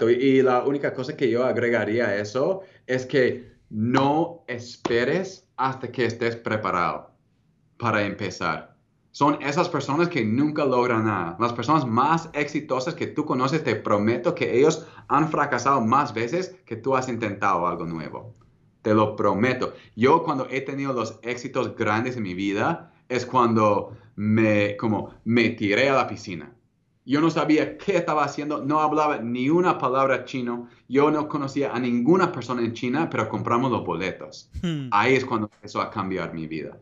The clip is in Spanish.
Y la única cosa que yo agregaría a eso es que no esperes hasta que estés preparado para empezar. Son esas personas que nunca logran nada. Las personas más exitosas que tú conoces, te prometo que ellos han fracasado más veces que tú has intentado algo nuevo. Te lo prometo. Yo cuando he tenido los éxitos grandes en mi vida es cuando me, como, me tiré a la piscina yo no sabía qué estaba haciendo, no hablaba ni una palabra chino, yo no conocía a ninguna persona en China, pero compramos los boletos. Hmm. Ahí es cuando empezó a cambiar mi vida.